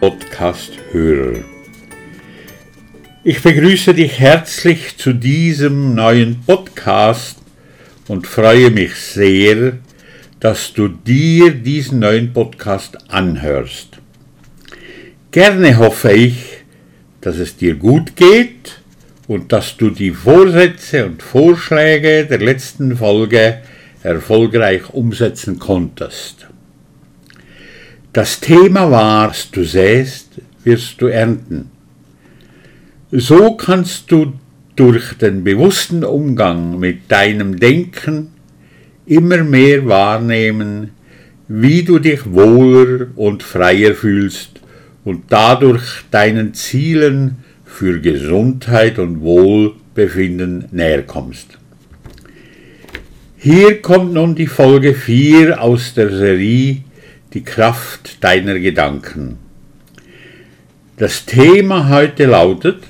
Podcast-Hörer. Ich begrüße dich herzlich zu diesem neuen Podcast und freue mich sehr, dass du dir diesen neuen Podcast anhörst. Gerne hoffe ich, dass es dir gut geht und dass du die Vorsätze und Vorschläge der letzten Folge erfolgreich umsetzen konntest. Das Thema war, was du säst, wirst du ernten. So kannst du durch den bewussten Umgang mit deinem Denken immer mehr wahrnehmen, wie du dich wohler und freier fühlst und dadurch deinen Zielen für Gesundheit und Wohlbefinden näher kommst. Hier kommt nun die Folge 4 aus der Serie Die Kraft deiner Gedanken. Das Thema heute lautet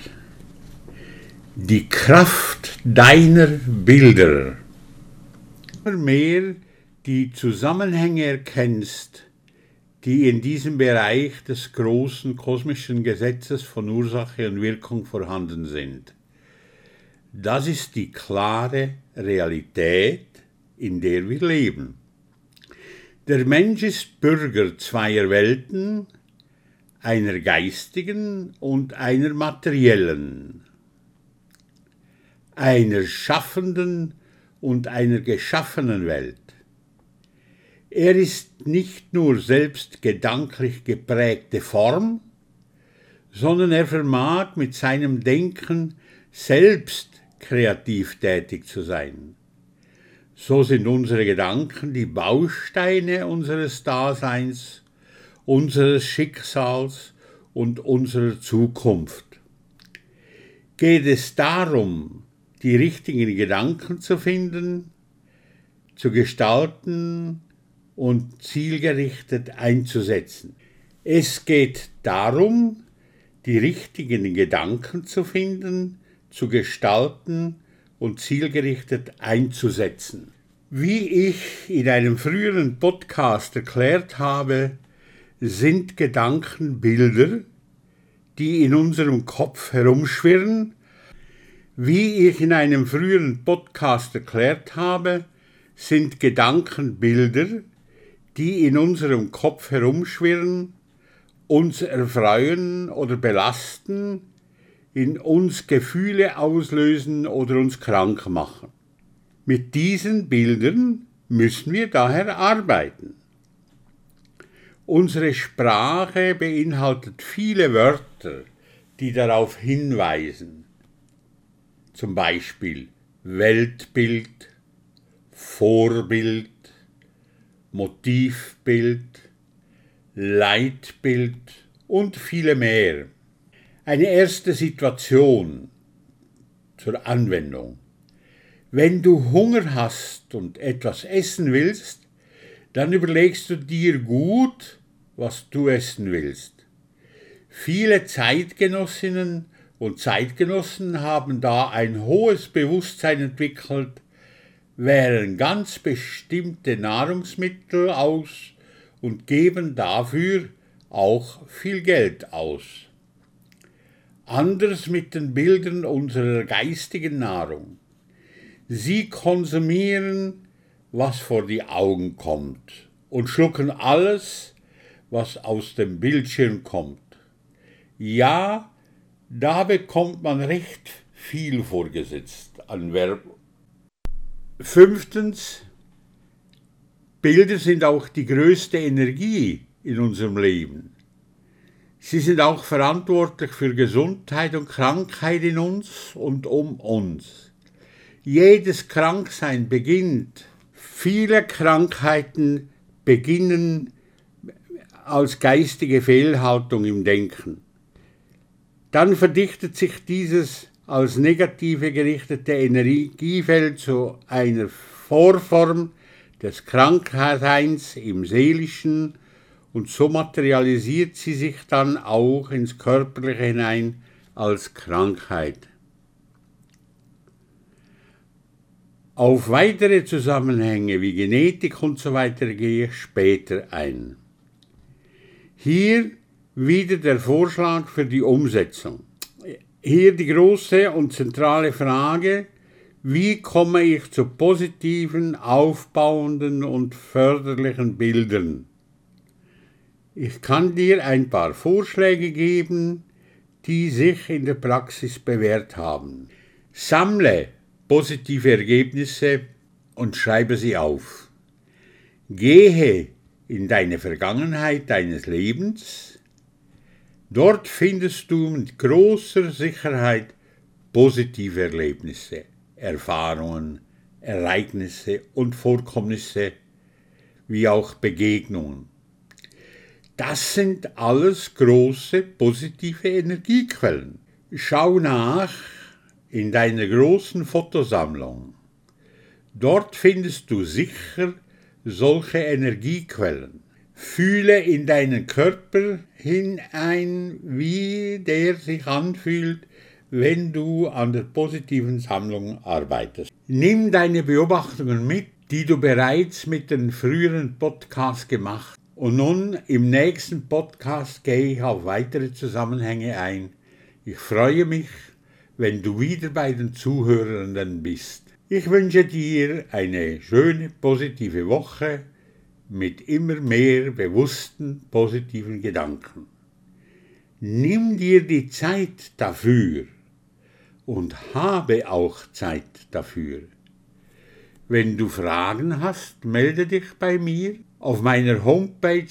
Die Kraft deiner Bilder. Immer mehr die Zusammenhänge erkennst, die in diesem Bereich des großen kosmischen Gesetzes von Ursache und Wirkung vorhanden sind. Das ist die klare Realität, in der wir leben. Der Mensch ist Bürger zweier Welten, einer geistigen und einer materiellen, einer schaffenden und einer geschaffenen Welt. Er ist nicht nur selbst gedanklich geprägte Form, sondern er vermag mit seinem Denken selbst kreativ tätig zu sein. So sind unsere Gedanken die Bausteine unseres Daseins, unseres Schicksals und unserer Zukunft. Geht es darum, die richtigen Gedanken zu finden, zu gestalten und zielgerichtet einzusetzen. Es geht darum, die richtigen Gedanken zu finden, zu gestalten und zielgerichtet einzusetzen. Wie ich in einem früheren Podcast erklärt habe, sind Gedanken Bilder, die in unserem Kopf herumschwirren. Wie ich in einem früheren Podcast erklärt habe, sind Gedanken Bilder, die in unserem Kopf herumschwirren, uns erfreuen oder belasten, in uns Gefühle auslösen oder uns krank machen. Mit diesen Bildern müssen wir daher arbeiten. Unsere Sprache beinhaltet viele Wörter, die darauf hinweisen. Zum Beispiel Weltbild, Vorbild, Motivbild, Leitbild und viele mehr eine erste Situation zur Anwendung. Wenn du Hunger hast und etwas essen willst, dann überlegst du dir gut, was du essen willst. Viele Zeitgenossinnen und Zeitgenossen haben da ein hohes Bewusstsein entwickelt, wählen ganz bestimmte Nahrungsmittel aus und geben dafür auch viel Geld aus anders mit den Bildern unserer geistigen Nahrung. Sie konsumieren, was vor die Augen kommt und schlucken alles, was aus dem Bildschirm kommt. Ja, da bekommt man recht viel vorgesetzt an Werbung. Fünftens, Bilder sind auch die größte Energie in unserem Leben. Sie sind auch verantwortlich für Gesundheit und Krankheit in uns und um uns. Jedes Kranksein beginnt, viele Krankheiten beginnen als geistige Fehlhaltung im Denken. Dann verdichtet sich dieses als negative gerichtete Energiefeld zu einer Vorform des Krankheits im seelischen und so materialisiert sie sich dann auch ins Körperliche hinein als Krankheit. Auf weitere Zusammenhänge wie Genetik und so weiter gehe ich später ein. Hier wieder der Vorschlag für die Umsetzung. Hier die große und zentrale Frage, wie komme ich zu positiven, aufbauenden und förderlichen Bildern? Ich kann dir ein paar Vorschläge geben, die sich in der Praxis bewährt haben. Sammle positive Ergebnisse und schreibe sie auf. Gehe in deine Vergangenheit deines Lebens. Dort findest du mit großer Sicherheit positive Erlebnisse. Erfahrungen, Ereignisse und Vorkommnisse, wie auch Begegnungen. Das sind alles große positive Energiequellen. Schau nach in deiner großen Fotosammlung. Dort findest du sicher solche Energiequellen. Fühle in deinen Körper hinein, wie der sich anfühlt, wenn du an der positiven Sammlung arbeitest. Nimm deine Beobachtungen mit, die du bereits mit den früheren Podcasts gemacht. Und nun im nächsten Podcast gehe ich auf weitere Zusammenhänge ein. Ich freue mich, wenn du wieder bei den Zuhörenden bist. Ich wünsche dir eine schöne positive Woche mit immer mehr bewussten positiven Gedanken. Nimm dir die Zeit dafür und habe auch Zeit dafür. Wenn du Fragen hast, melde dich bei mir. Auf meiner Homepage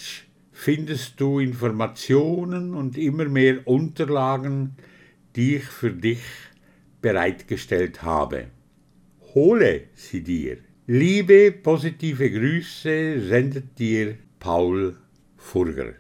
findest du Informationen und immer mehr Unterlagen, die ich für dich bereitgestellt habe. Hole sie dir. Liebe positive Grüße sendet dir Paul Furger.